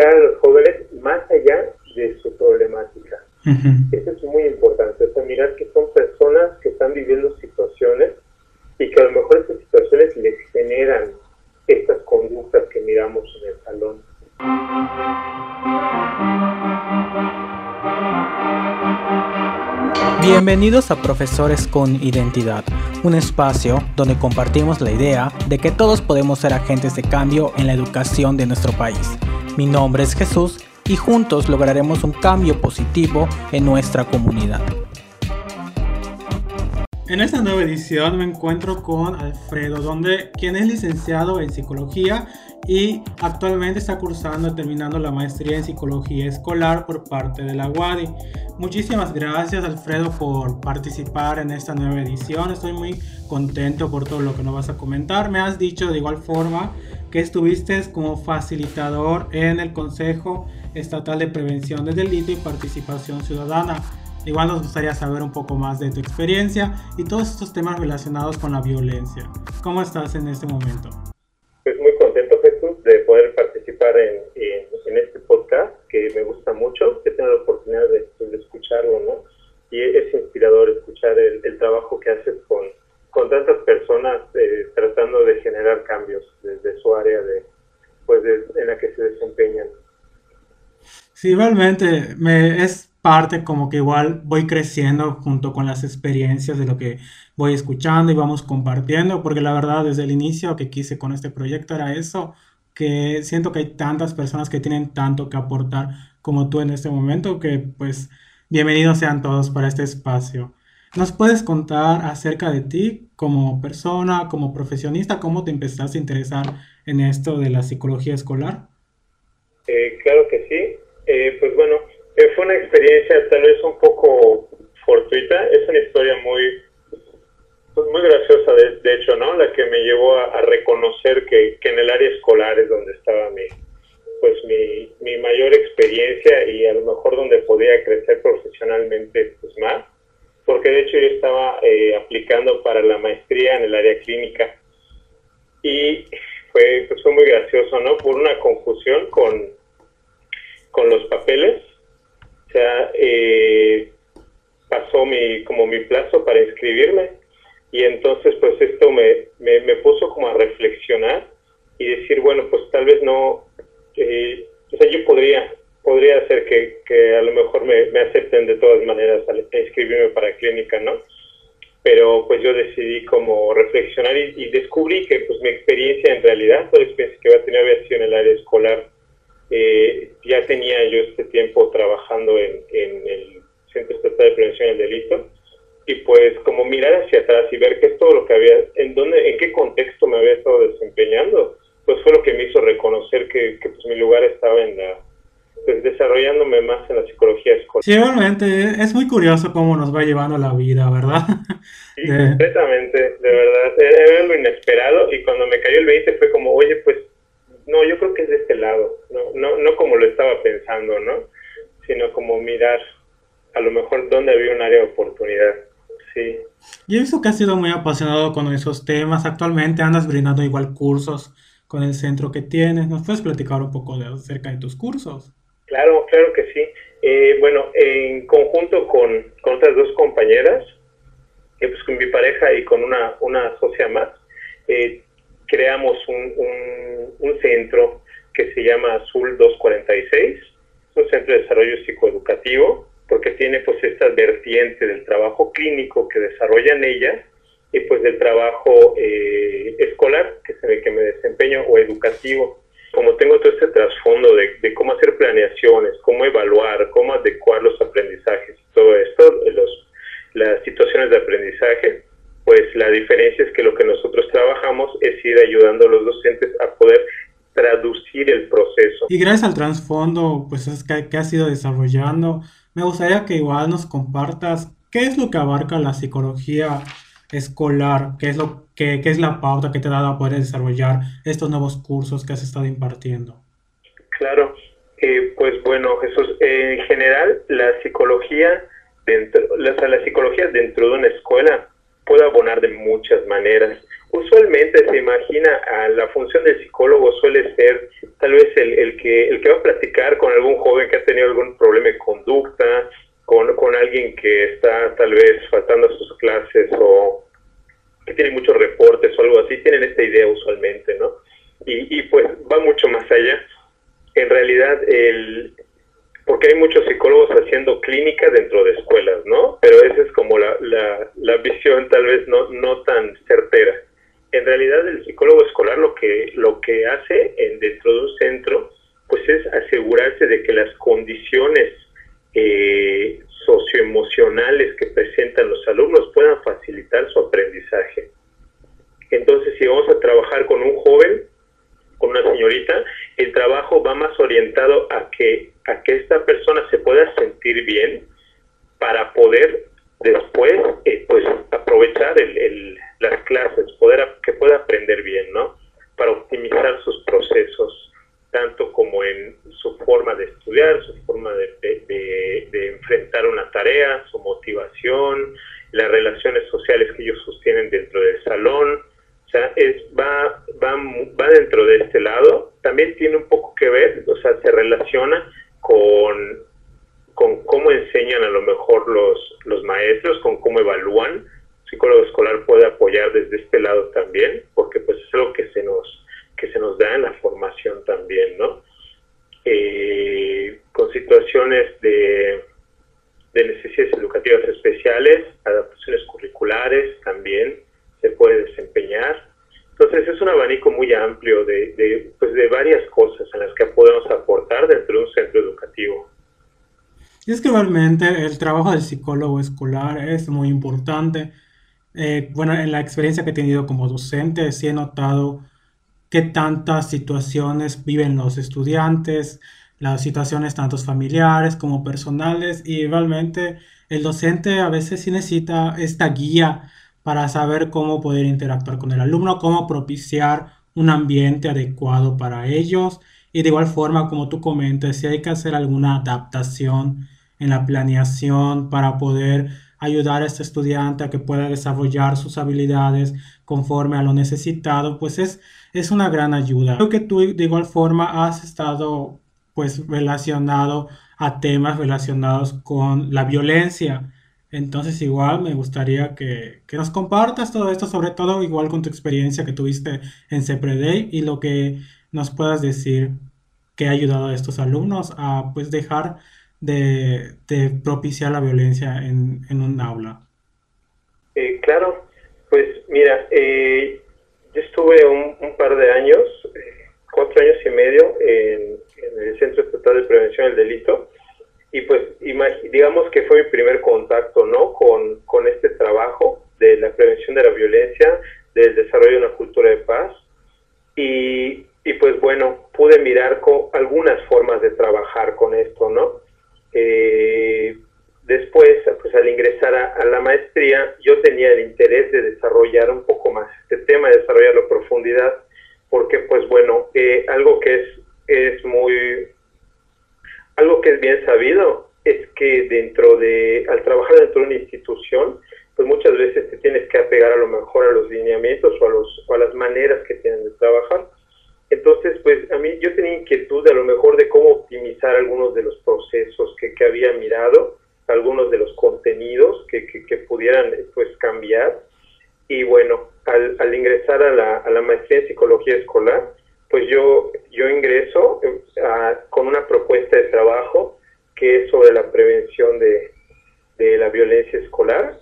guiar a los jóvenes más allá de su problemática. Eso es muy importante, o sea, mirar que son personas que están viviendo situaciones y que a lo mejor esas situaciones les generan estas conductas que miramos en el salón. Bienvenidos a Profesores con Identidad, un espacio donde compartimos la idea de que todos podemos ser agentes de cambio en la educación de nuestro país. Mi nombre es Jesús y juntos lograremos un cambio positivo en nuestra comunidad. En esta nueva edición me encuentro con Alfredo, donde, quien es licenciado en psicología y actualmente está cursando y terminando la maestría en psicología escolar por parte de la UADI. Muchísimas gracias Alfredo por participar en esta nueva edición. Estoy muy contento por todo lo que nos vas a comentar. Me has dicho de igual forma que estuviste como facilitador en el Consejo Estatal de Prevención del Delito y Participación Ciudadana. Igual nos gustaría saber un poco más de tu experiencia y todos estos temas relacionados con la violencia. ¿Cómo estás en este momento? Pues muy contento Jesús de poder participar en, en, este podcast que me gusta mucho, que tengo la oportunidad de, escucharlo, ¿no? Y es inspirador escuchar el, el trabajo que haces con, con tantas personas eh, tratando de generar cambios desde su área de, pues en la que se desempeñan. Sí, realmente me, es parte como que igual voy creciendo junto con las experiencias de lo que voy escuchando y vamos compartiendo, porque la verdad desde el inicio que quise con este proyecto era eso, que siento que hay tantas personas que tienen tanto que aportar como tú en este momento, que pues bienvenidos sean todos para este espacio. ¿Nos puedes contar acerca de ti como persona, como profesionista, cómo te empezaste a interesar en esto de la psicología escolar? Eh, claro que sí. Eh, pues bueno, fue una experiencia tal vez un poco fortuita, es una historia muy pues muy graciosa de, hecho, ¿no? La que me llevó a, reconocer que, en el área escolar es donde estaba mi pues mi, mi mayor experiencia y a lo mejor donde podía crecer profesionalmente pues más, porque de hecho yo estaba eh, aplicando para la maestría en el área clínica y fue, pues fue muy gracioso, ¿no? Por una confusión con, con los papeles. O sea, eh, pasó mi, como mi plazo para inscribirme y entonces pues esto me, me, puso como a reflexionar y decir, bueno, pues tal vez no, eh, o sea, yo podría, podría hacer que, que a lo mejor me, me, acepten de todas maneras a inscribirme para clínica, ¿no? Pero pues yo decidí como reflexionar y, descubrí que pues mi experiencia en realidad, toda la experiencia que iba a tener había sido en el área escolar, eh, ya tenía yo este tiempo trabajando en, el Centro Estatal de Prevención del Delito y pues como mirar hacia atrás y ver qué es todo lo que había, en dónde, en qué contexto me había estado desempeñando, pues fue lo que me hizo reconocer que, pues mi lugar estaba en la, pues desarrollándome más en la psicología escolar. Sí, realmente es muy curioso cómo nos va llevando la vida, ¿verdad? Sí, completamente, de verdad, era lo inesperado y cuando me cayó el 20 fue como, oye, pues no, yo creo que es de este lado, no, no, no como lo estaba pensando, ¿no? Sino como mirar a lo mejor dónde había un área de oportunidad. Sí. Yo he visto que has sido muy apasionado con esos temas. Actualmente andas brindando igual cursos con el centro que tienes. ¿Nos puedes platicar un poco de acerca de tus cursos? Claro, claro que sí. Eh, bueno, en conjunto con, con, otras dos compañeras, eh, pues con mi pareja y con una, una socia más, eh, creamos un, un, centro que se llama Azul 246, es un centro de desarrollo psicoeducativo, porque tiene pues esta vertiente del trabajo clínico que desarrollan ellas y pues del trabajo eh, escolar que se que me desempeño o educativo. Como tengo todo este trasfondo de, de, cómo hacer planeaciones, cómo evaluar, cómo adecuar los aprendizajes todo esto, los, las situaciones de aprendizaje, pues la diferencia es que lo que nosotros trabajamos es ir ayudando a los docentes a poder traducir el proceso. Y gracias al trasfondo pues es que, que has ido desarrollando, me gustaría que igual nos compartas qué es lo que abarca la psicología escolar, qué es lo que qué es la pauta que te ha dado a poder desarrollar estos nuevos cursos que has estado impartiendo. Claro, eh, pues bueno, Jesús, en general la psicología dentro, la, la psicología dentro de una escuela puede abonar de muchas maneras. usualmente se imagina a la función del psicólogo suele ser tal vez el, el, que, el que va a platicar con algún joven que ha tenido algún problema de conducta, con, con alguien que está tal vez faltando a sus clases o que tiene muchos reportes o algo así, tienen esta idea usualmente, ¿no? Y, y pues va mucho más allá. En realidad, el, porque hay muchos psicólogos haciendo clínica dentro de escuelas, ¿no? Pero esa es como la, la, la visión tal vez no, no tan certera. En realidad el psicólogo escolar lo que, lo que hace en, dentro de un centro, pues es asegurarse de que las condiciones eh, socioemocionales que presentan los alumnos puedan facilitar su aprendizaje. Entonces, si vamos a trabajar con un joven, con una señorita, el trabajo va más orientado a que, a que esta persona se pueda sentir bien para poder después eh, pues aprovechar el, las clases, poder que pueda aprender bien, ¿no? Para optimizar sus procesos, tanto como en su forma de estudiar, su forma de, de enfrentar una tarea, su motivación, las relaciones sociales que ellos sostienen dentro del salón, o sea, es, va, va, va dentro de este lado. También tiene un poco que ver, o sea, se relaciona con, con cómo enseñan a lo mejor los, los maestros, con cómo evalúan. El psicólogo escolar puede apoyar desde este lado también, porque pues es algo que se nos, que se nos da en la formación también, ¿no? Eh, con situaciones de, de necesidades educativas especiales, adaptaciones curriculares también, se puede desempeñar. Entonces es un abanico muy amplio de, de, pues de varias cosas en las que podemos aportar dentro de un centro educativo. Realmente el trabajo del psicólogo escolar es muy importante. Eh, bueno, en la experiencia que he tenido como docente, sí he notado que tantas situaciones viven los estudiantes, las situaciones tanto familiares como personales, y realmente el docente a veces sí necesita esta guía para saber cómo poder interactuar con el alumno, cómo propiciar un ambiente adecuado para ellos. Y de igual forma, como tú comentas, si hay que hacer alguna adaptación en la planeación para poder ayudar a este estudiante a que pueda desarrollar sus habilidades conforme a lo necesitado, pues es, es una gran ayuda. Creo que tú de igual forma has estado pues relacionado a temas relacionados con la violencia entonces igual me gustaría que, nos compartas todo esto, sobre todo igual con tu experiencia que tuviste en CEPREDEI y lo que nos puedas decir que ha ayudado a estos alumnos a pues dejar de, propiciar la violencia en, un aula. Eh, claro, pues mira, eh, yo estuve un, par de años, eh, cuatro años y medio en, en el Centro Estatal de Prevención del Delito y pues digamos que fue mi primer contacto ¿no? con, con este trabajo de la prevención de la violencia, del desarrollo de una cultura de paz y, y pues bueno, pude mirar con algunas formas de trabajar con esto, ¿no? Eh, después, pues al ingresar a, la maestría, yo tenía el interés de desarrollar un poco más este tema, de desarrollarlo a profundidad, porque pues bueno, eh, algo que es, es muy algo que es bien sabido es que dentro de, al trabajar dentro de una institución, pues muchas veces te tienes que apegar a lo mejor a los lineamientos o a, los, o a las maneras que tienen de trabajar. Entonces, pues a mí yo tenía inquietud a lo mejor de cómo optimizar algunos de los procesos que, que había mirado, algunos de los contenidos que, que, pudieran pues cambiar. Y bueno, al, al ingresar a la, a la maestría en psicología escolar, pues yo, yo ingreso eh, con una propuesta de trabajo que es sobre la prevención de, la violencia escolar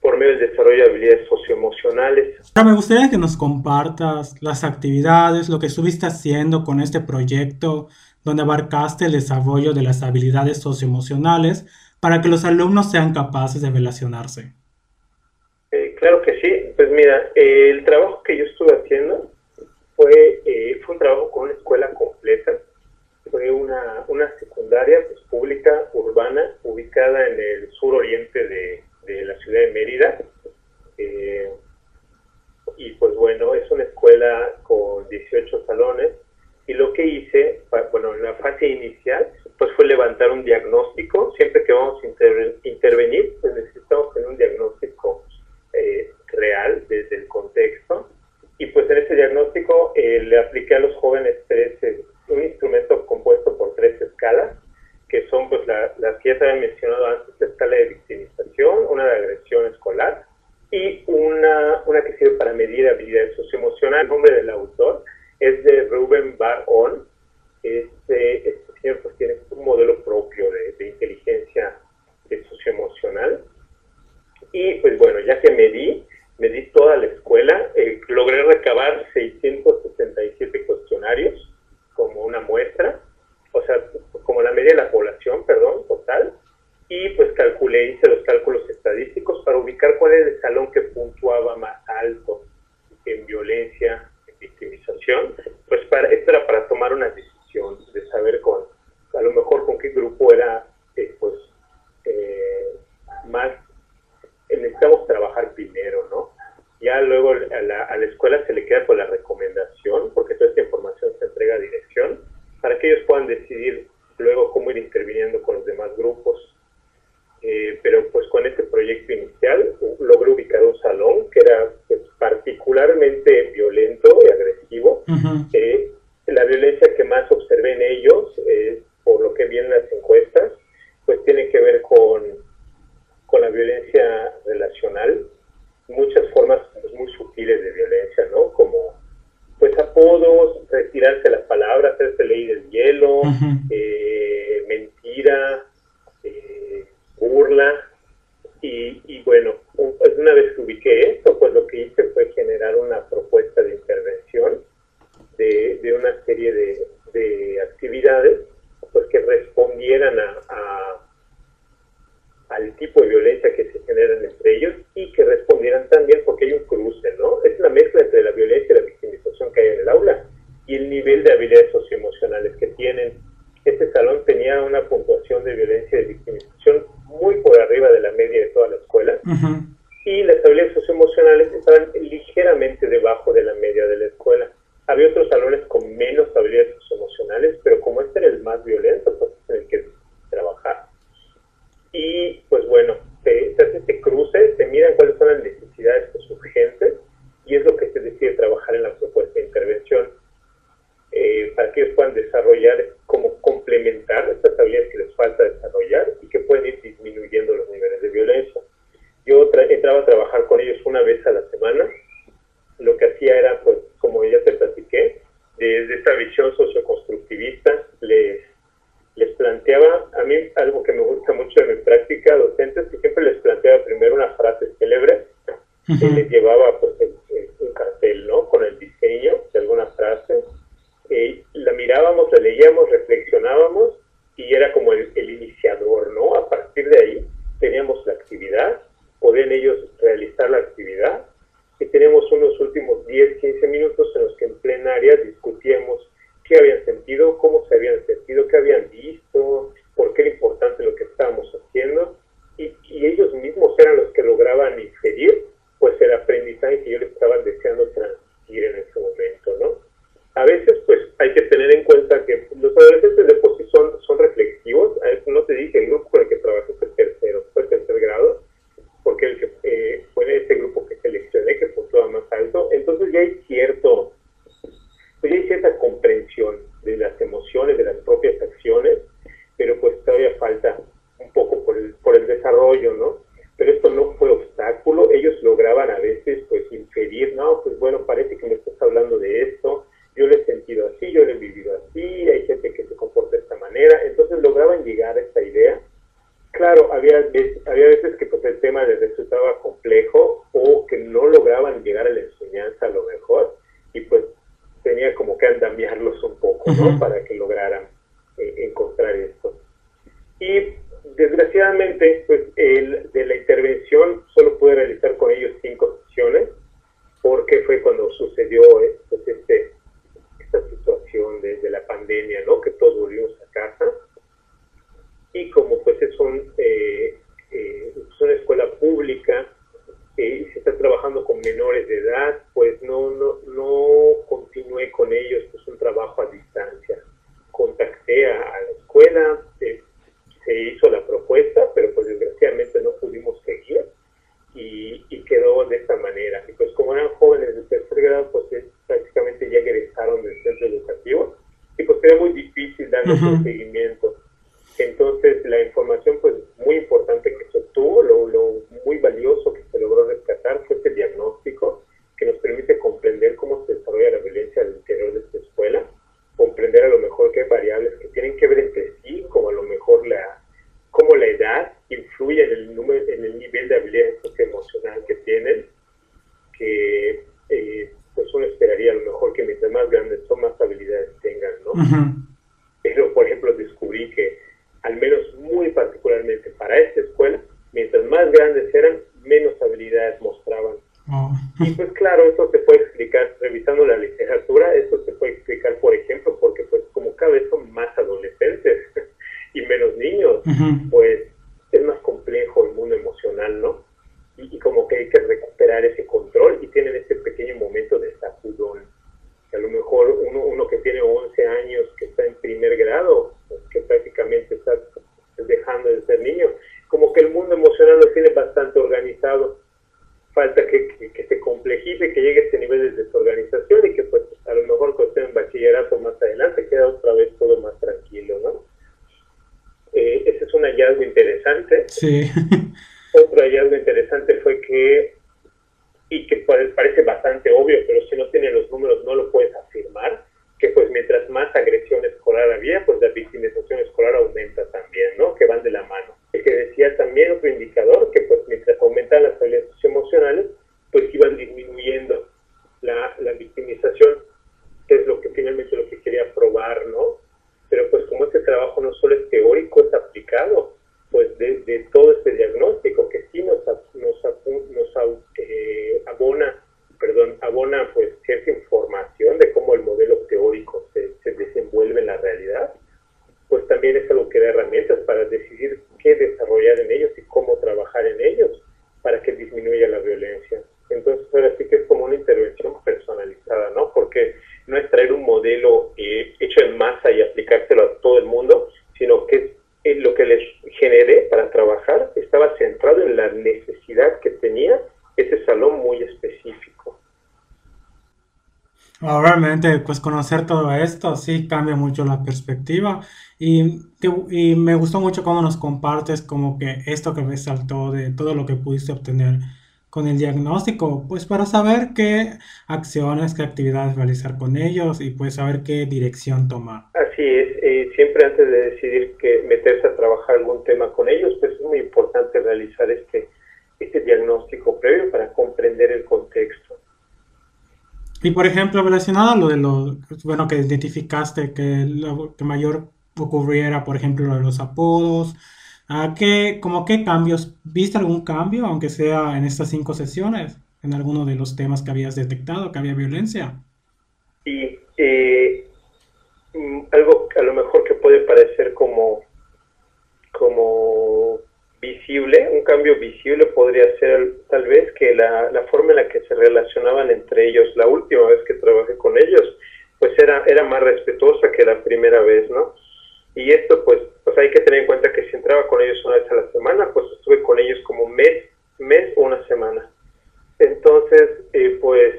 por medio del desarrollo de habilidades socioemocionales. Me gustaría que nos compartas las actividades, lo que estuviste haciendo con este proyecto, donde abarcaste el desarrollo de las habilidades socioemocionales para que los alumnos sean capaces de relacionarse. Eh, claro que sí. Pues mira, el trabajo que yo estuve haciendo fue, eh, fue un trabajo con una escuela completa. Fue una, una secundaria pues, pública, urbana, ubicada en el sur oriente de, de la ciudad de Mérida. Eh, y pues bueno, es una escuela con 18 salones y lo que hice, bueno, en la fase inicial, pues fue levantar un diagnóstico, siempre que vamos a inter intervenir, pues necesitamos tener un diagnóstico eh, real desde el contexto. Y pues en ese diagnóstico eh, le apliqué a los jóvenes tres, un instrumento compuesto por tres escalas, que son pues la, las que ya se habían mencionado antes, está la de victimización, una de agresión escolar y una, una que sirve para medir habilidades socioemocionales. El nombre del autor es de Rubén Barón. Este, este señor pues tiene un modelo propio de, de inteligencia de socioemocional. Y pues bueno, ya que medí, medí toda la escuela, eh, logré recabar 667 cuestionarios como una muestra o sea, como la media de la población, perdón, total, y pues calculé, hice los cálculos estadísticos para ubicar cuál era el salón que puntuaba más alto en violencia, en victimización, pues para, esto era para tomar una decisión de saber con, a lo mejor con qué grupo era, eh, pues, eh, más, eh, necesitamos trabajar primero, ¿no? Ya luego a la, a la escuela se le queda por la recomendación, porque toda esta información se entrega a dirección, para que ellos puedan decidir luego cómo ir interviniendo con los demás grupos. Eh, pero pues con este proyecto inicial logré ubicar un salón que era pues, particularmente violento y agresivo. Eh, la violencia que más observé en ellos, eh, por lo que vi en las encuestas, pues tiene que ver con, con la violencia relacional, muchas formas pues, muy sutiles de violencia, ¿no? Como apodos, retirarse las palabras, hacerse ley del hielo, eh, mentira, esta visión socioconstructivista les, les planteaba, a mí algo que me gusta mucho de mi práctica docente es que siempre les planteaba primero una frase célebre. Victimización escolar aumenta también, ¿no? Que van de la mano. Y que decía también otro indicador, que pues mientras aumentan las habilidades emocionales, pues iban disminuyendo la, la victimización, que es lo que finalmente lo que quería probar, ¿no? Pero pues como este trabajo no solo es teórico, es aplicado, pues de, de todo este diagnóstico que sí nos, nos, nos eh, abona, perdón, abona pues cierta información de cómo el modelo teórico se, se desenvuelve en la realidad, pues también es algo que da herramientas para decidir qué desarrollar en ellos y cómo trabajar en ellos para que disminuya la violencia. Entonces, ahora sí que es como una intervención personalizada, ¿no? Porque no es traer un modelo eh, hecho en masa y aplicárselo a todo el mundo, sino que es, lo que les generé para trabajar estaba centrado en la necesidad que tenía ese salón muy específico. Realmente, pues conocer todo esto sí cambia mucho la perspectiva y, y me gustó mucho cómo nos compartes como que esto que resaltó de todo lo que pudiste obtener con el diagnóstico, pues para saber qué acciones, qué actividades realizar con ellos y pues saber qué dirección tomar. Así es, eh, siempre antes de decidir que meterse a trabajar algún tema con ellos, pues es muy importante realizar este diagnóstico previo para comprender el contexto. Y por ejemplo, relacionado a lo de lo, bueno, que identificaste que lo que mayor ocurriera, por ejemplo, lo de los apodos, ¿A qué, como qué cambios? ¿Viste algún cambio, aunque sea en estas cinco sesiones, en alguno de los temas que habías detectado, que había violencia? Sí, eh, mm, algo a lo mejor que puede parecer como, como visible, un cambio visible podría ser tal vez que la, la forma en la que se relacionaban entre ellos, la última vez que trabajé con ellos, pues era, era más respetuosa que la primera vez, ¿no? Y esto pues, pues hay que tener en cuenta que si entraba con ellos una vez a la semana, pues estuve con ellos como mes, mes o una semana. Entonces, eh, pues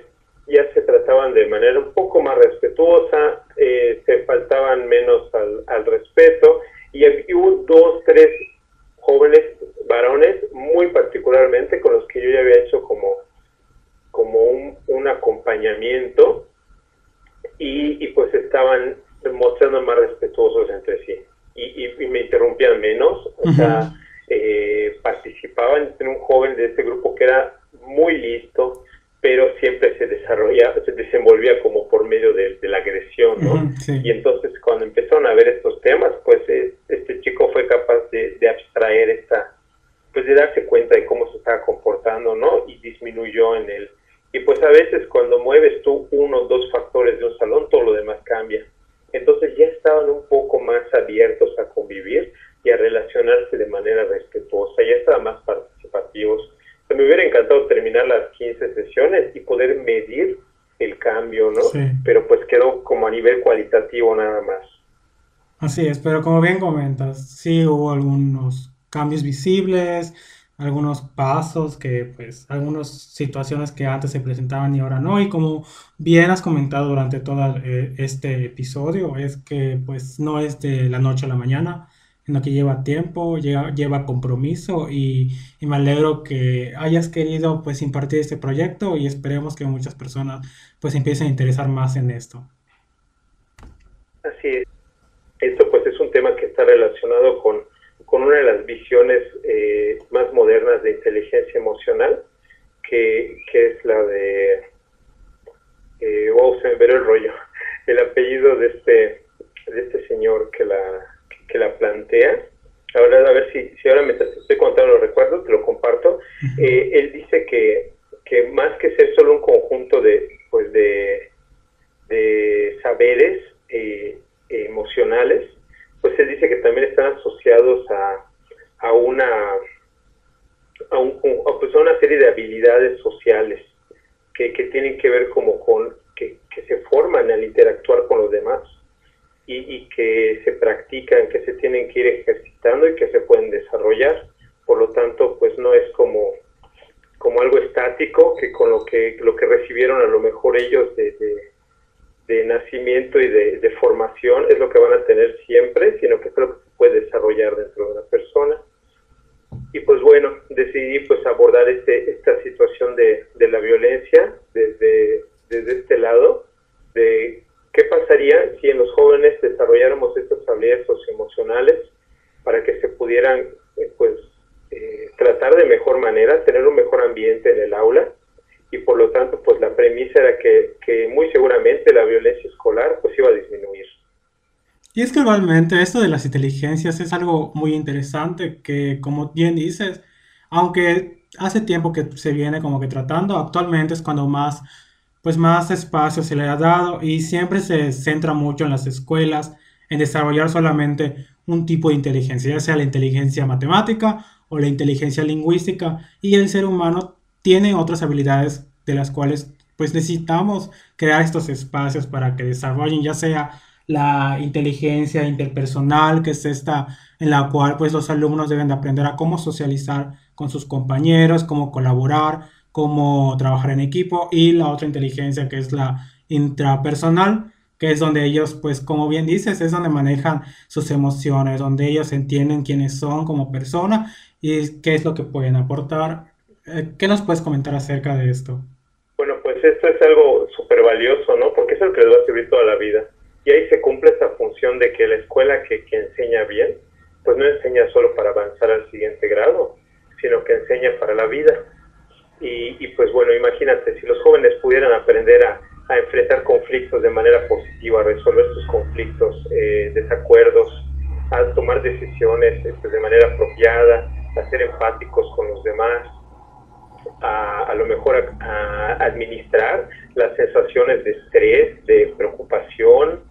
ya se trataban de manera un poco más respetuosa, eh, se faltaban menos al, al respeto y hubo dos, tres jóvenes varones, muy particularmente con los que yo ya había hecho como, como un, un acompañamiento y, y pues estaban mostrando más respetuosos entre sí. Y, y, me interrumpían menos, o sea, eh, participaban en un joven de este grupo que era muy listo, pero siempre se desarrollaba, se desenvolvía como por medio de, la agresión, ¿no? Y entonces cuando empezaron a ver estos temas, pues eh, este chico fue capaz de, de, abstraer esta, pues de darse cuenta de cómo se estaba comportando, ¿no? Y disminuyó en él. Y pues a veces cuando mueves tú uno o dos factores de un salón, todo lo demás cambia entonces ya estaban un poco más abiertos a convivir y a relacionarse de manera respetuosa, ya estaban más participativos. me hubiera encantado terminar las 15 sesiones y poder medir el cambio, ¿no? Pero pues quedó como a nivel cualitativo nada más. Así es, pero como bien comentas, sí hubo algunos cambios visibles, algunos pasos que pues algunas situaciones que antes se presentaban y ahora no. Y como bien has comentado durante todo eh, este episodio es que pues no es de la noche a la mañana sino que lleva tiempo lleva, compromiso. Y, y, me alegro que hayas querido pues impartir este proyecto y esperemos que muchas personas pues empiecen a interesar más en esto. Así es. Esto pues es un tema que está relacionado con visiones eh, más modernas de inteligencia emocional, que, es la de, eh, wow, se me ve el rollo, el apellido de este, de este señor que la, que la plantea. Ahora, a ver si, si ahora me estoy contando los recuerdos, te lo comparto. Eh, él dice que, que más que ser solo un conjunto de, pues de, de saberes eh, emocionales, pues él dice que también están asociados a, a una a, un, pues a una serie de habilidades sociales que, que tienen que ver como con que, que, se forman al interactuar con los demás y, y, que se practican, que se tienen que ir ejercitando y que se pueden desarrollar. Por lo tanto, pues no es como, como algo estático que con lo que, lo que recibieron a lo mejor ellos de, de, de nacimiento y de, de, formación es lo que van a tener siempre, sino que es lo que se puede desarrollar dentro de una persona y pues bueno, decidí pues abordar este, esta situación de, de la violencia desde, desde este lado, de qué pasaría si en los jóvenes desarrolláramos estas habilidades socioemocionales para que se pudieran eh, pues eh, tratar de mejor manera, tener un mejor ambiente en el aula y por lo tanto pues la premisa era que, que muy seguramente la violencia escolar pues iba a disminuir. Y es que igualmente esto de las inteligencias es algo muy interesante que, como bien dices, aunque hace tiempo que se viene como que tratando, actualmente es cuando más, pues más espacio se le ha dado y siempre se centra mucho en las escuelas en desarrollar solamente un tipo de inteligencia, ya sea la inteligencia matemática o la inteligencia lingüística y el ser humano tiene otras habilidades de las cuales pues necesitamos crear estos espacios para que desarrollen ya sea la inteligencia interpersonal, que es esta en la cual pues los alumnos deben de aprender a cómo socializar con sus compañeros, cómo colaborar, cómo trabajar en equipo y la otra inteligencia que es la intrapersonal, que es donde ellos pues como bien dices, es donde manejan sus emociones, donde ellos entienden quiénes son como persona y qué es lo que pueden aportar. Eh, ¿Qué nos puedes comentar acerca de esto? Bueno, pues esto es algo súper valioso, ¿no? Porque es el que les va a servir toda la vida y ahí se cumple esa función de que la escuela que, que enseña bien, pues no enseña solo para avanzar al siguiente grado, sino que enseña para la vida. Y, y pues bueno, imagínate, si los jóvenes pudieran aprender a, a, enfrentar conflictos de manera positiva, a resolver sus conflictos, eh, desacuerdos, a tomar decisiones este, de manera apropiada, a ser empáticos con los demás, a, lo mejor a, a, administrar las sensaciones de estrés, de preocupación,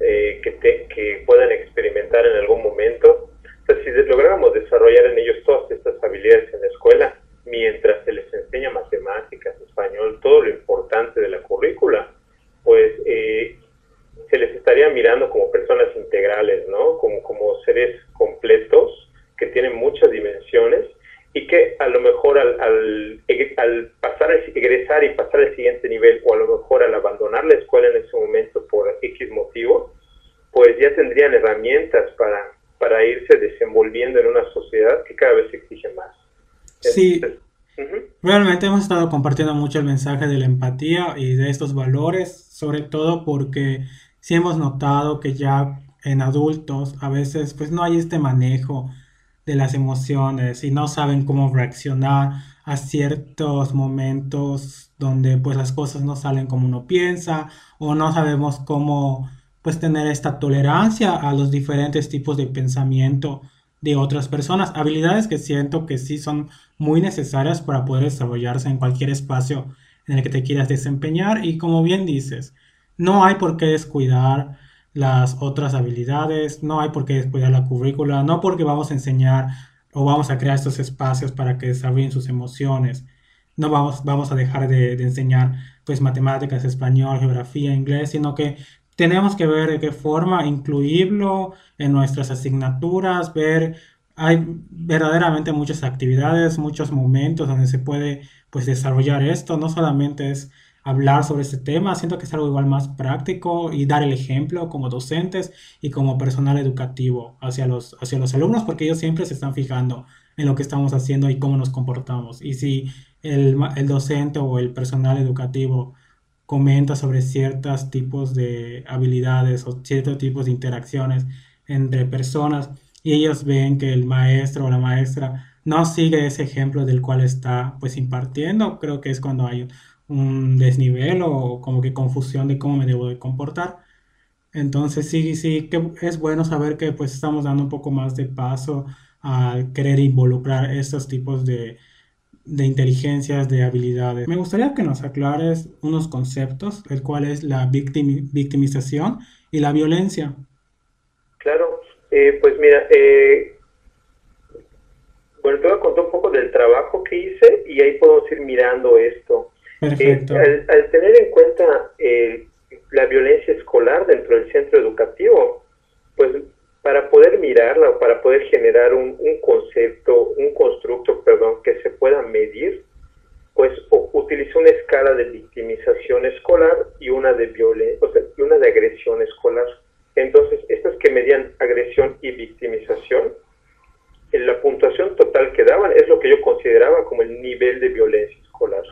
eh, que, te, que puedan experimentar en algún momento. Entonces, si lográramos desarrollar en ellos todas estas habilidades en la escuela, mientras se les enseña matemáticas, español, todo lo importante de la currícula, pues eh, se les estaría mirando como personas integrales, ¿no? Como, como seres completos que tienen muchas dimensiones y que a lo mejor al, al, al pasar, egresar y pasar al siguiente nivel o a lo mejor al abandonar la escuela en ese momento por X motivo, pues ya tendrían herramientas para, para irse desenvolviendo en una sociedad que cada vez exige más. Sí, realmente hemos estado compartiendo mucho el mensaje de la empatía y de estos valores, sobre todo porque sí hemos notado que ya en adultos a veces pues no hay este manejo de las emociones y no saben cómo reaccionar a ciertos momentos donde pues las cosas no salen como uno piensa o no sabemos cómo pues tener esta tolerancia a los diferentes tipos de pensamiento de otras personas, habilidades que siento que sí son muy necesarias para poder desarrollarse en cualquier espacio en el que te quieras desempeñar y como bien dices, no hay por qué descuidar las otras habilidades, no hay por qué descuidar la currícula, no porque vamos a enseñar o vamos a crear estos espacios para que desarrollen sus emociones, no vamos, vamos a dejar de, enseñar pues matemáticas, español, geografía, inglés, sino que tenemos que ver de qué forma incluirlo en nuestras asignaturas, ver, hay verdaderamente muchas actividades, muchos momentos donde se puede pues desarrollar esto, no solamente es hablar sobre este tema. Siento que es algo igual más práctico y dar el ejemplo como docentes y como personal educativo hacia los, hacia los alumnos, porque ellos siempre se están fijando en lo que estamos haciendo y cómo nos comportamos. Y si el, el docente o el personal educativo comenta sobre ciertos tipos de habilidades o ciertos tipos de interacciones entre personas y ellos ven que el maestro o la maestra no sigue ese ejemplo del cual está pues impartiendo, creo que es cuando hay un desnivel o como que confusión de cómo me debo de comportar. Entonces sí, sí, que es bueno saber que pues estamos dando un poco más de paso a querer involucrar estos tipos de, de inteligencias, de habilidades. Me gustaría que nos aclares unos conceptos, el cual es la victimización y la violencia. Claro, eh, pues mira, eh, bueno, te voy a contar un poco del trabajo que hice y ahí podemos ir mirando esto. Eh, al, tener en cuenta la violencia escolar dentro del centro educativo, pues para poder mirarla o para poder generar un, concepto, un constructo, perdón, que se pueda medir, pues utilizo una escala de victimización escolar y una de violencia, o sea, y una de agresión escolar. Entonces, estas que medían agresión y victimización, en la puntuación total que daban es lo que yo consideraba como el nivel de violencia escolar.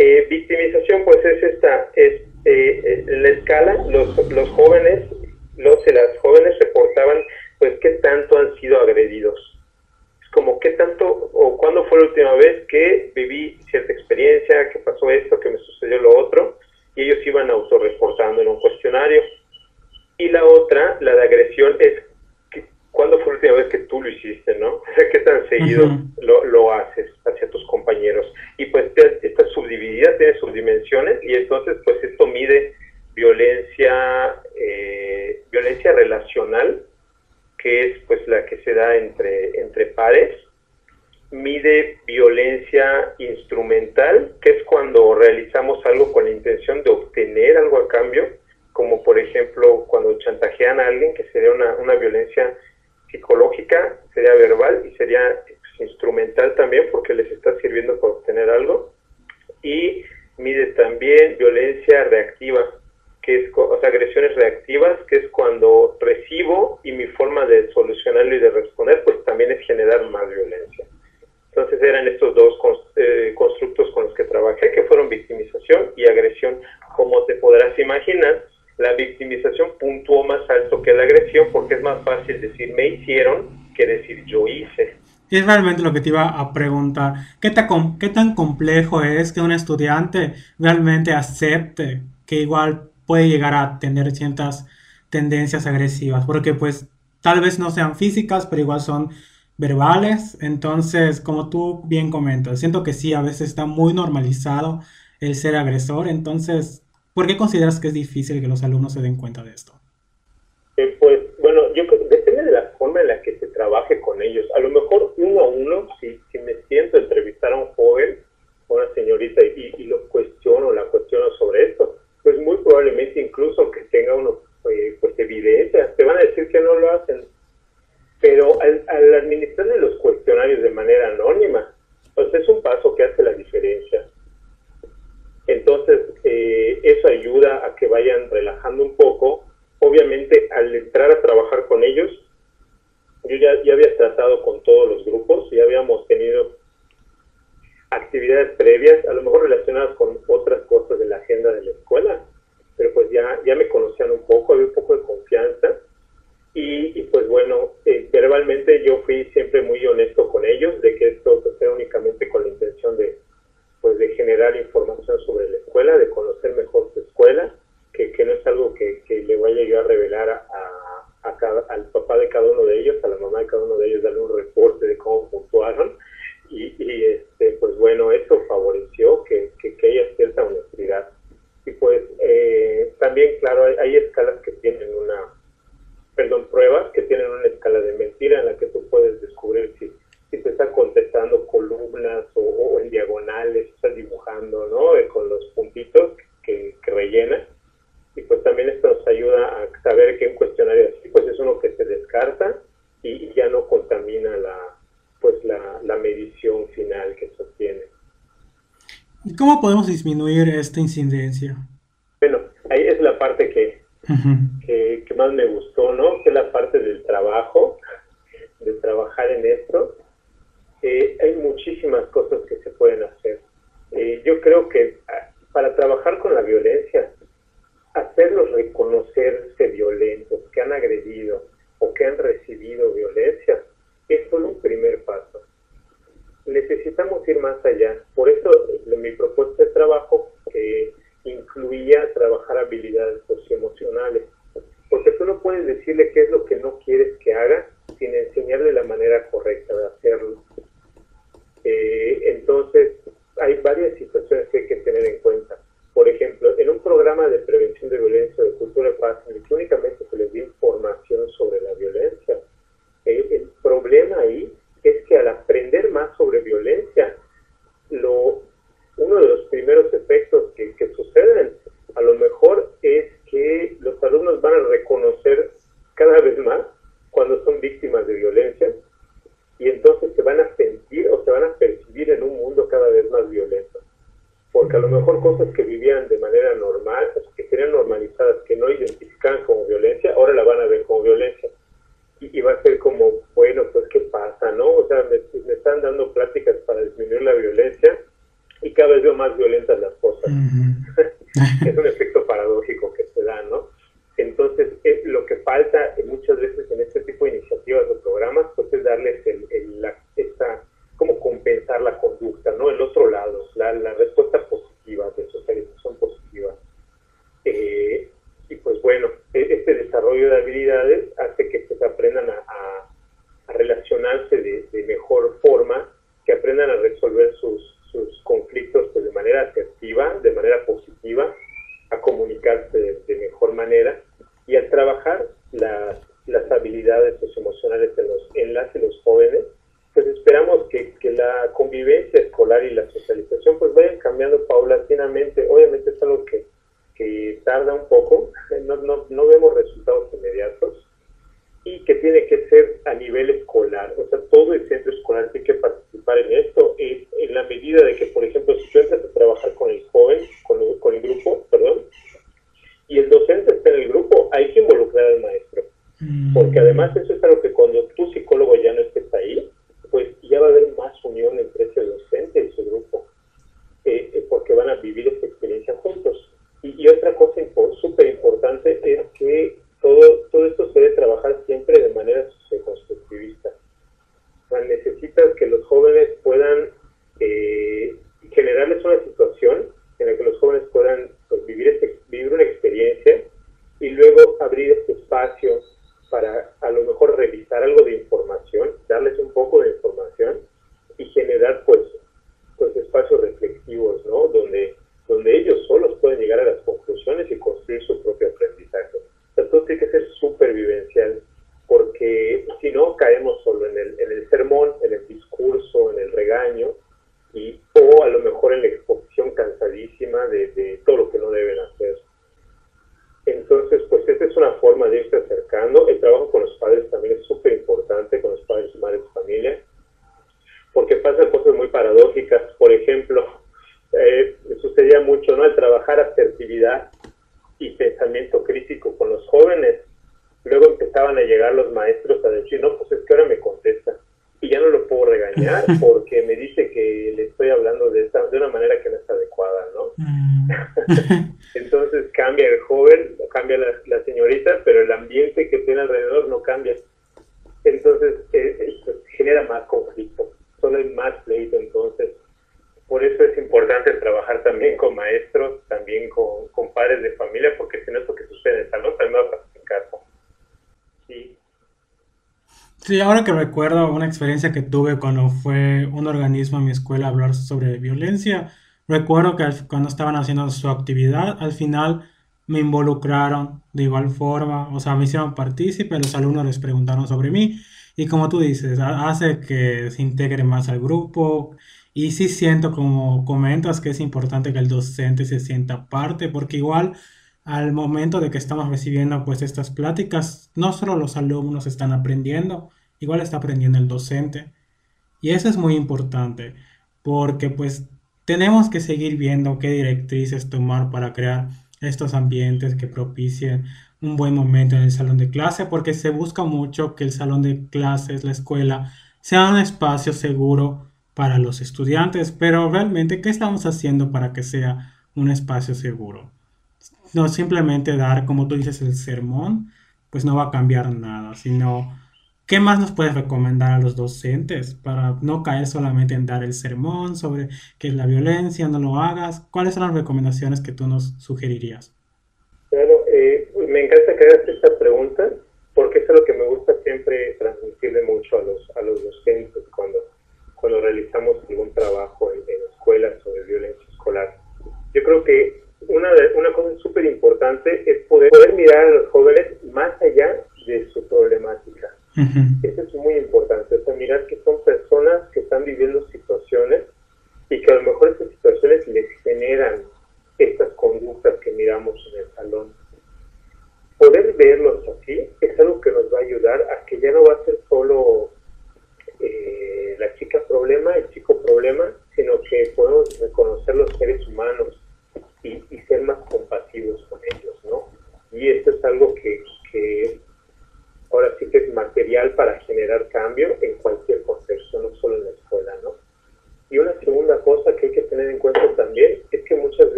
Eh, victimización, pues es esta, es eh, en la escala, los, los jóvenes los y las jóvenes reportaban pues qué tanto han sido agredidos. Es como qué tanto o cuándo fue la última vez que viví cierta experiencia, que pasó esto, que me sucedió lo otro, y ellos iban autorreportando en un cuestionario. Y la otra, la de agresión, es cuándo fue la última vez que tú lo hiciste, ¿no? O sea, qué tan seguido haces hacia tus compañeros. Y pues esta subdividida tiene sus dimensiones y entonces pues esto mide violencia, eh, violencia relacional, que es pues la que se da entre, entre pares, mide violencia instrumental, que es cuando realizamos algo con la intención de obtener algo a cambio, como por ejemplo cuando chantajean a alguien, que sería una, una violencia psicológica, sería verbal y sería pues, instrumental también porque les está sirviendo para obtener algo. Y mide también violencia reactiva, que es, o sea, agresiones reactivas, que es cuando recibo y mi forma de solucionarlo y de responder, pues también es generar más violencia. Entonces eran estos dos eh, constructos con los que trabajé, que fueron victimización y agresión. Como te podrás imaginar, la victimización puntuó más alto que la agresión porque es más fácil decir me hicieron que decir yo hice. Es realmente lo que te iba a preguntar. ¿Qué tan, ¿Qué tan complejo es que un estudiante realmente acepte que igual puede llegar a tener ciertas tendencias agresivas, porque pues tal vez no sean físicas, pero igual son verbales. Entonces, como tú bien comentas, siento que sí, a veces está muy normalizado el ser agresor. Entonces, ¿por qué consideras que es difícil que los alumnos se den cuenta de esto? Eh, pues, bueno, yo creo que depende de la forma en la que se trabaje con ellos. A lo mejor uno a uno, si, si me siento a entrevistar a un joven o una señorita y, y lo cuestiono, la cuestiono sobre esto, pues muy probablemente incluso que tenga uno eh, pues evidencia, te van a decir que no lo hacen. Pero al, al administrarle los cuestionarios de manera anónima, pues es un paso que hace la diferencia. Entonces, eh, eso ayuda a que vayan relajando un poco. Obviamente, al entrar a trabajar con ellos, yo ya, ya había tratado con todos los grupos, ya habíamos tenido actividades previas, a lo mejor relacionadas con otras cosas de la agenda de la escuela, pero pues ya, ya me conocían un poco, había un poco de confianza y, pues bueno, eh, verbalmente yo fui siempre muy honesto con ellos de que esto pues, era únicamente con la intención de pues de generar información sobre la escuela, de conocer mejor su escuela, que, que no es algo que, que le vaya yo a revelar a, a, cada, al papá de cada uno de ellos, a la mamá de cada uno de ellos, darle un reporte de cómo puntuaron, y, este, pues bueno, eso favoreció que, que, haya cierta honestidad. Y pues eh, también, claro, hay, escalas que tienen una, perdón, pruebas que tienen una escala de mentira en la que tú puedes descubrir si, si te está contestando columnas o, en diagonales, está dibujando, ¿no? Eh, con los puntitos que, que rellena. Y pues también esto nos ayuda a saber que un cuestionario así, pues es uno que se descarta y ya no contamina la, pues la, la medición final que sostiene. ¿Y cómo podemos disminuir esta incidencia? Bueno, ahí es la parte que, que, más me gustó, ¿no? Que es la parte del trabajo, de trabajar en esto. Eh, hay muchísimas cosas que se pueden hacer. Eh, yo creo que ah, para trabajar con la violencia, hacerlos reconocerse violentos, que han agredido o que han recibido violencia, es solo un primer paso. Necesitamos ir más allá. Por eso mi propuesta de trabajo incluía trabajar habilidades socioemocionales. lo que no quieres que haga sin enseñarle la manera correcta de hacerlo. Eh, entonces, hay varias situaciones que hay que tener en cuenta. Por ejemplo, en un programa de prevención de violencia de cultura de paz, en el que únicamente se les dio información sobre la violencia, eh, el problema ahí es que al aprender más sobre violencia, lo, uno de los primeros efectos que, que suceden a lo mejor es que los alumnos van a reconocer cada vez más cuando son víctimas de violencia y entonces se van a sentir o se van a percibir en un mundo cada vez más violento. Porque a lo mejor cosas que vivían de manera normal, que serían normalizadas, que no identificaban como violencia, ahora la van a ver como violencia. Y, va a ser como, bueno, pues qué pasa, ¿no? O sea, me, me, están dando pláticas para disminuir la violencia y cada vez veo más violentas las cosas. es un efecto paradójico que se da, ¿no? Entonces, es lo que falta muchas veces en este tipo de iniciativas o programas, pues es darles el, la, esta, cómo compensar la conducta, ¿no? El otro lado, la, la respuesta positiva, de socialización positiva. Eh, y pues bueno, e, este desarrollo de habilidades hace que se aprendan a, a, relacionarse de, de, mejor forma, que aprendan a resolver sus, sus conflictos pues, de manera asertiva, de manera positiva, a comunicarse de, de mejor manera y al trabajar las, las habilidades socioemocionales de los enlaces de los jóvenes, pues esperamos que, que, la convivencia escolar y la socialización pues vayan cambiando paulatinamente. Obviamente es algo que, que tarda un poco, no, no, no vemos resultados inmediatos y que tiene que ser a nivel escolar. O sea, todo el centro escolar tiene que participar en esto en, en la medida de que, por ejemplo, si tú entras a trabajar con el joven, con el, con el grupo, perdón, y el docente está en el grupo, hay que involucrar al maestro. Mm. Porque además eso es algo que cuando tu psicólogo ya no estés ahí, pues ya va a haber más unión entre ese docente y su grupo, eh, eh, porque van a vivir esta experiencia juntos. Y, y otra cosa súper importante es que todo, todo esto se debe trabajar siempre de manera constructivista. O sea, necesitas que los jóvenes puedan eh, generarles una situación en la que los jóvenes puedan pues, vivir, este, vivir una experiencia y luego abrir este espacio para a lo mejor revisar algo de información, darles un poco de información y generar pues, pues espacios reflexivos, ¿no? Donde, donde ellos solos pueden llegar a las conclusiones y construir su propio aprendizaje. O todo tiene que ser súper vivencial, porque si no caemos solo en el, en el sermón, en el discurso, en el regaño, y, o a lo mejor en la exposición cansadísima de, de todo lo que no deben hacer. Entonces, pues esta es una forma de irse acercando. El trabajo con los padres también es súper importante, con los padres y madres familia, porque pasan cosas muy paradójicas. Por ejemplo, eh, sucedía mucho, ¿no? Al trabajar asertividad y pensamiento crítico con los jóvenes, luego empezaban a llegar los maestros a decir, no, pues es que ahora me contestan y ya no lo puedo regañar porque me dice que le estoy hablando de, esta, de una manera que no es adecuada, ¿no? Mm. Entonces cambia el joven, cambia la, la, señorita, pero el ambiente que tiene alrededor no cambia. Entonces eh, genera más conflicto, solo hay más pleito entonces. Por eso es importante trabajar también con maestros, también con, con padres de familia, porque si no es lo que sucede en el salón, también va a pasar en casa. Sí, Sí, ahora que recuerdo una experiencia que tuve cuando fue un organismo en mi escuela a hablar sobre violencia, recuerdo que cuando estaban haciendo su actividad, al final me involucraron de igual forma, o sea, me hicieron partícipe, los alumnos les preguntaron sobre mí y como tú dices, hace que se integre más al grupo y sí siento como comentas que es importante que el docente se sienta parte porque igual al momento de que estamos recibiendo pues estas pláticas, no solo los alumnos están aprendiendo, igual está aprendiendo el docente. Y eso es muy importante, porque pues tenemos que seguir viendo qué directrices tomar para crear estos ambientes que propicien un buen momento en el salón de clase, porque se busca mucho que el salón de clases, la escuela, sea un espacio seguro para los estudiantes, pero realmente, ¿qué estamos haciendo para que sea un espacio seguro? no simplemente dar, como tú dices, el sermón, pues no va a cambiar nada, sino ¿qué más nos puedes recomendar a los docentes para no caer solamente en dar el sermón sobre qué es la violencia, no lo hagas? ¿Cuáles son las recomendaciones que tú nos sugerirías? Claro, eh, me encanta que hagas esta pregunta porque es lo que me gusta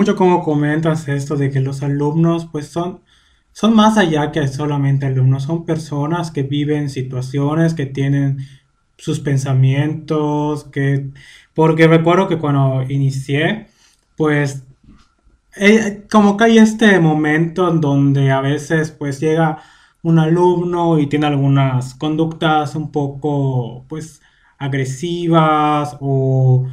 mucho cómo comentas esto de que los alumnos pues son son más allá que solamente alumnos, son personas que viven situaciones, que tienen sus pensamientos, que... Porque recuerdo que cuando inicié, pues eh, como que hay este momento en donde a veces pues llega un alumno y tiene algunas conductas un poco pues agresivas o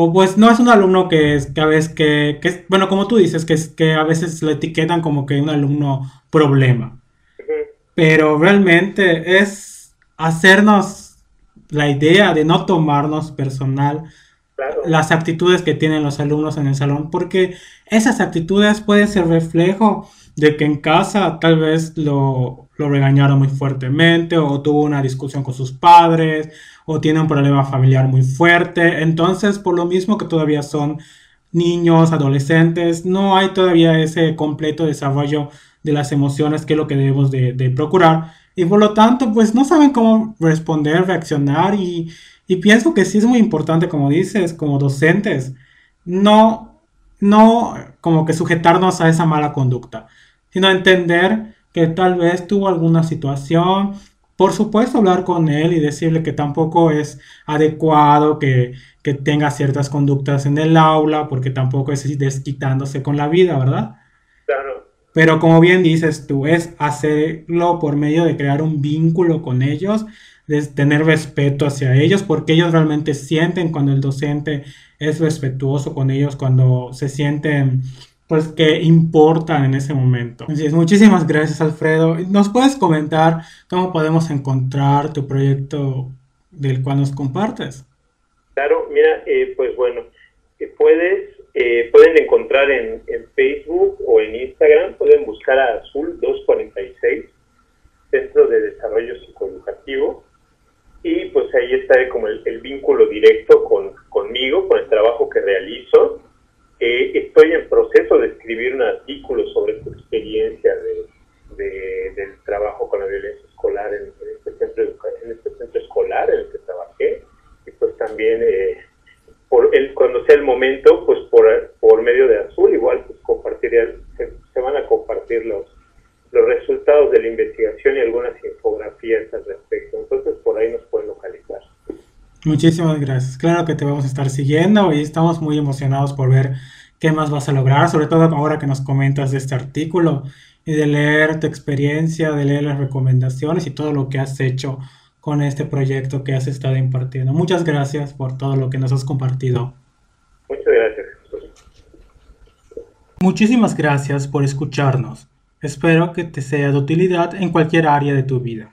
o pues no es un alumno que es que a veces que, que bueno, como tú dices, que es que a veces lo etiquetan como que un alumno problema. Pero realmente es hacernos la idea de no tomarnos personal las actitudes que tienen los alumnos en el salón, porque esas actitudes pueden ser reflejo de que en casa tal vez lo, lo regañaron muy fuertemente o tuvo una discusión con sus padres o tiene un problema familiar muy fuerte. Entonces, por lo mismo que todavía son niños, adolescentes, no hay todavía ese completo desarrollo de las emociones que es lo que debemos de, procurar. Y por lo tanto, pues no saben cómo responder, reaccionar y, y pienso que sí es muy importante, como dices, como docentes, no, no como que sujetarnos a esa mala conducta, sino entender que tal vez tuvo alguna situación por supuesto, hablar con él y decirle que tampoco es adecuado que, tenga ciertas conductas en el aula, porque tampoco es desquitándose con la vida, ¿verdad? Claro. Pero como bien dices tú, es hacerlo por medio de crear un vínculo con ellos, de tener respeto hacia ellos, porque ellos realmente sienten cuando el docente es respetuoso con ellos, cuando se sienten pues que importan en ese momento. Muchísimas gracias Alfredo. ¿Nos puedes comentar cómo podemos encontrar tu proyecto del cual nos compartes? Claro, mira, eh, pues bueno, eh, puedes, eh, pueden encontrar en, Facebook o en Instagram, pueden buscar a Azul 246, Centro de Desarrollo Psicoeducativo, y pues ahí está como el, el vínculo directo con, conmigo, con el trabajo que realizo eh, estoy en proceso de escribir un artículo sobre tu experiencia de, del trabajo con la violencia escolar en, este centro en este centro escolar en el que trabajé. Y pues también eh, por el, cuando sea el momento pues por, por medio de Azul igual pues compartiría se, van a compartir los los resultados de la investigación y algunas infografías al respecto. Entonces por ahí nos pueden localizar Muchísimas gracias. Claro que te vamos a estar siguiendo y estamos muy emocionados por ver qué más vas a lograr, sobre todo ahora que nos comentas de este artículo y de leer tu experiencia, de leer las recomendaciones y todo lo que has hecho con este proyecto que has estado impartiendo. Muchas gracias por todo lo que nos has compartido. Muchas gracias. Muchísimas gracias por escucharnos. Espero que te sea de utilidad en cualquier área de tu vida.